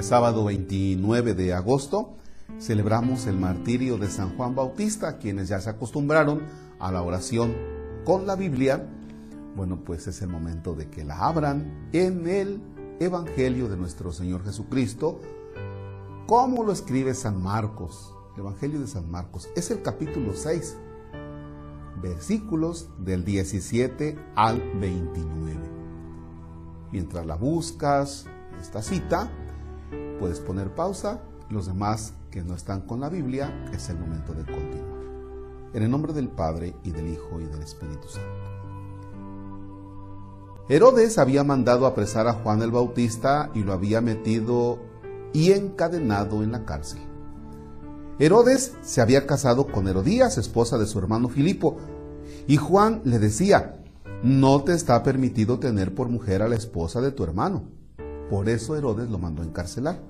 El sábado 29 de agosto celebramos el martirio de San Juan Bautista, quienes ya se acostumbraron a la oración con la Biblia. Bueno, pues es el momento de que la abran en el Evangelio de nuestro Señor Jesucristo, como lo escribe San Marcos. El Evangelio de San Marcos es el capítulo 6, versículos del 17 al 29. Mientras la buscas, esta cita, puedes poner pausa. Los demás que no están con la Biblia, es el momento de continuar. En el nombre del Padre y del Hijo y del Espíritu Santo. Herodes había mandado apresar a Juan el Bautista y lo había metido y encadenado en la cárcel. Herodes se había casado con Herodías, esposa de su hermano Filipo, y Juan le decía, no te está permitido tener por mujer a la esposa de tu hermano. Por eso Herodes lo mandó a encarcelar.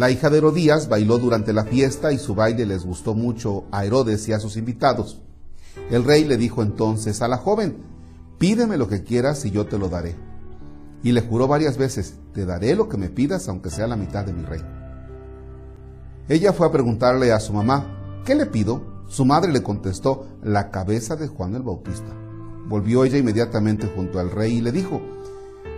La hija de Herodías bailó durante la fiesta y su baile les gustó mucho a Herodes y a sus invitados. El rey le dijo entonces a la joven, pídeme lo que quieras y yo te lo daré. Y le juró varias veces, te daré lo que me pidas aunque sea la mitad de mi reino. Ella fue a preguntarle a su mamá, ¿qué le pido? Su madre le contestó, la cabeza de Juan el Bautista. Volvió ella inmediatamente junto al rey y le dijo,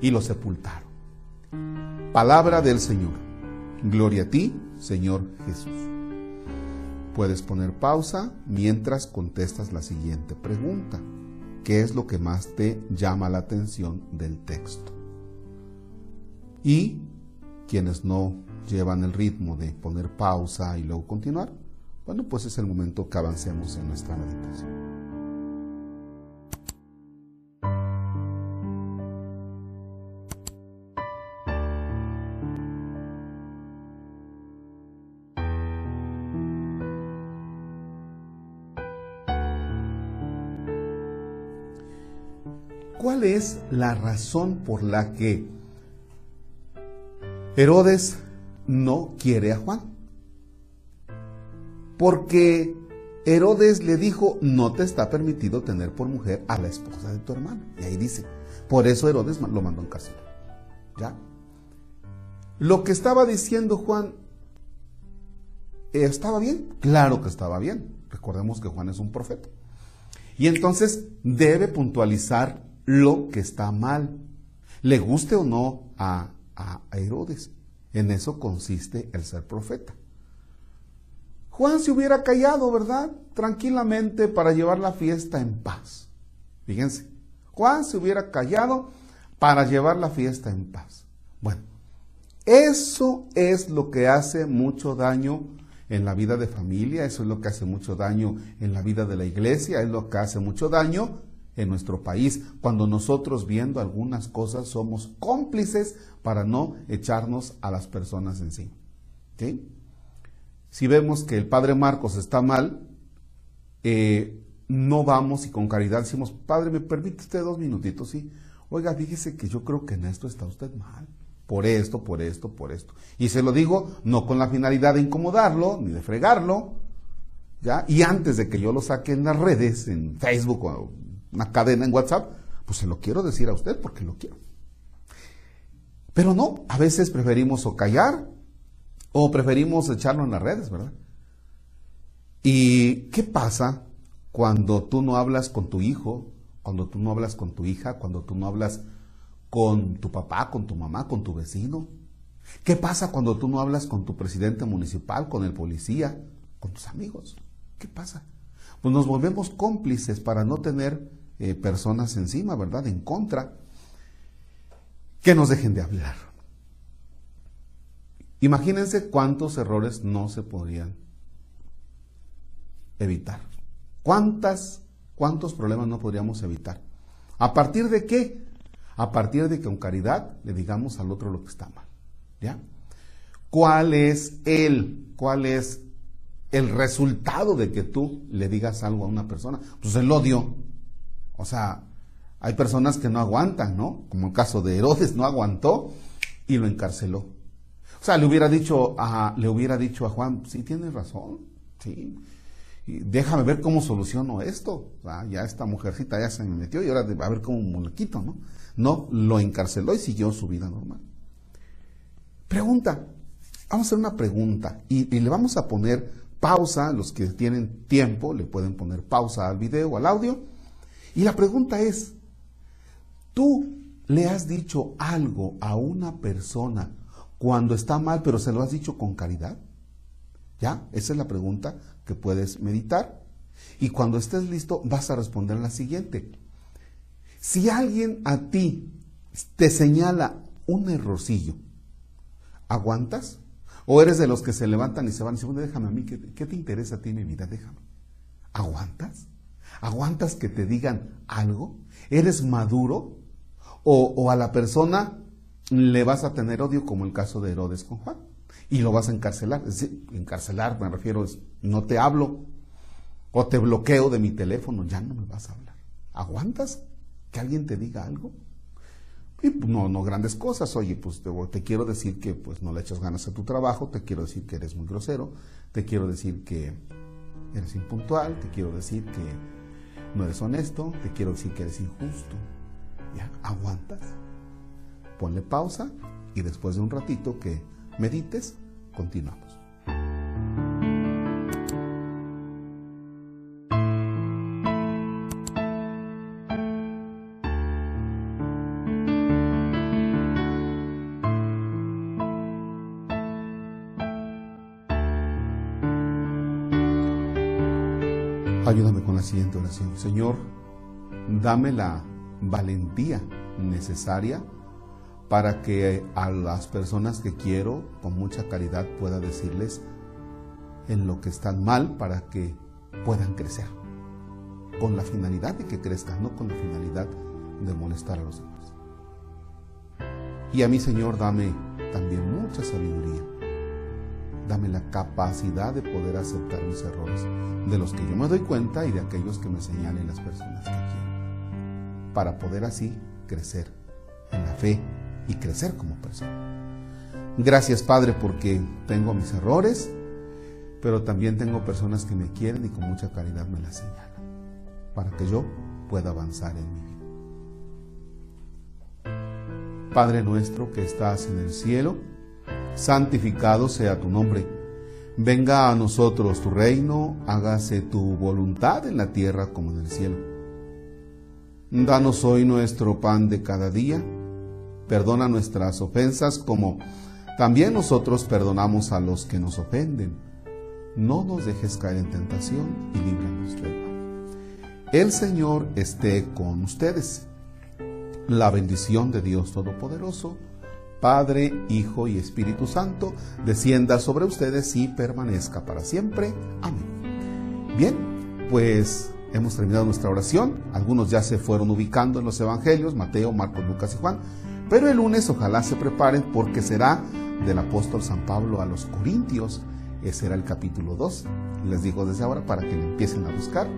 y lo sepultaron. Palabra del Señor. Gloria a ti, Señor Jesús. Puedes poner pausa mientras contestas la siguiente pregunta. ¿Qué es lo que más te llama la atención del texto? Y quienes no llevan el ritmo de poner pausa y luego continuar, bueno, pues es el momento que avancemos en nuestra meditación. ¿Cuál es la razón por la que Herodes no quiere a Juan? Porque Herodes le dijo, no te está permitido tener por mujer a la esposa de tu hermano. Y ahí dice, por eso Herodes lo mandó en cárcel. ¿Ya? Lo que estaba diciendo Juan, ¿estaba bien? Claro que estaba bien. Recordemos que Juan es un profeta. Y entonces debe puntualizar lo que está mal, le guste o no a, Herodes. En eso consiste el ser profeta. Juan se hubiera callado, ¿verdad? Tranquilamente para llevar la fiesta en paz. Fíjense, Juan se hubiera callado para llevar la fiesta en paz. Bueno, eso es lo que hace mucho daño en la vida de familia, eso es lo que hace mucho daño en la vida de la iglesia, es lo que hace mucho daño en nuestro país, cuando nosotros viendo algunas cosas somos cómplices para no echarnos a las personas encima. Si vemos que el padre Marcos está mal, eh, no vamos y con caridad decimos, padre, ¿me permite usted dos minutitos? Sí. Oiga, fíjese que yo creo que en esto está usted mal. Por esto, por esto, por esto. Y se lo digo no con la finalidad de incomodarlo, ni de fregarlo, ¿ya? Y antes de que yo lo saque en las redes, en Facebook o una cadena en WhatsApp, pues se lo quiero decir a usted porque lo quiero. Pero no, a veces preferimos o callar o preferimos echarlo en las redes, ¿verdad? ¿Y qué pasa cuando tú no hablas con tu hijo, cuando tú no hablas con tu hija, cuando tú no hablas con tu papá, con tu mamá, con tu vecino? ¿Qué pasa cuando tú no hablas con tu presidente municipal, con el policía, con tus amigos? ¿Qué pasa? Pues nos volvemos cómplices para no tener eh, personas encima, ¿verdad? En contra, que nos dejen de hablar. Imagínense cuántos errores no se podrían evitar. ¿Cuántas, cuántos problemas no podríamos evitar? ¿A partir de qué? A partir de que con caridad le digamos al otro lo que está mal. ¿Ya? ¿Cuál es el, cuál es el resultado de que tú le digas algo a una persona? Pues el odio. O sea, hay personas que no aguantan, ¿no? Como el caso de Herodes, no aguantó y lo encarceló. O sea, le hubiera dicho a, le hubiera dicho a Juan, sí, tienes razón, sí. Y déjame ver cómo soluciono esto. O sea, ya esta mujercita ya se me metió y ahora a ver cómo me ¿no? No, lo encarceló y siguió su vida normal. Pregunta, vamos a hacer una pregunta y, le vamos a poner pausa, los que tienen tiempo le pueden poner pausa al video o al audio. Y la pregunta es, ¿tú le has dicho algo a una persona cuando está mal, pero se lo has dicho con caridad? ¿Ya? Esa es la pregunta que puedes meditar. Y cuando estés listo, vas a responder la siguiente. Si alguien a ti te señala un errorcillo, ¿Aguantas? ¿O eres de los que se levantan y se van y dicen, déjame a mí, ¿qué, te interesa a ti mi vida? Déjame. ¿Aguantas? ¿Aguantas que te digan algo? ¿Eres maduro? O, a la persona le vas a tener odio como el caso de Herodes con Juan y lo vas a encarcelar. Encarcelar me refiero, es, no te hablo o te bloqueo de mi teléfono, ya no me vas a hablar. ¿Aguantas que alguien te diga algo? Y pues, no, no grandes cosas, oye, pues te, quiero decir que pues no le echas ganas a tu trabajo, te quiero decir que eres muy grosero, te quiero decir que eres impuntual, te quiero decir que no eres honesto, te quiero decir que eres injusto. ¿Ya? ¿Aguantas? Ponle pausa y después de un ratito que medites, continuamos. Ayúdame con la siguiente oración. Señor, dame la valentía necesaria para que a las personas que quiero con mucha caridad pueda decirles en lo que están mal para que puedan crecer. Con la finalidad de que crezcan, no con la finalidad de molestar a los demás. Y a mí, Señor, dame también mucha sabiduría dame la capacidad de poder aceptar mis errores, de los que yo me doy cuenta y de aquellos que me señalen las personas que quiero, para poder así crecer en la fe y crecer como persona. Gracias Padre porque tengo mis errores, pero también tengo personas que me quieren y con mucha caridad me las señalan, para que yo pueda avanzar en mi vida. Padre nuestro que estás en el cielo, santificado sea tu nombre. Venga a nosotros tu reino, hágase tu voluntad en la tierra como en el cielo. Danos hoy nuestro pan de cada día. Perdona nuestras ofensas como también nosotros perdonamos a los que nos ofenden. No nos dejes caer en tentación y líbranos del mal. El Señor esté con ustedes. La bendición de Dios Todopoderoso, Padre, Hijo y Espíritu Santo, descienda sobre ustedes y permanezca para siempre. Amén. Bien, pues hemos terminado nuestra oración. Algunos ya se fueron ubicando en los evangelios, Mateo, Marcos, Lucas y Juan. Pero el lunes ojalá se preparen porque será del apóstol San Pablo a los Corintios. Ese será el capítulo 2. Les digo desde ahora para que empiecen a buscar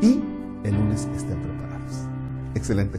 y el lunes estén preparados. Excelente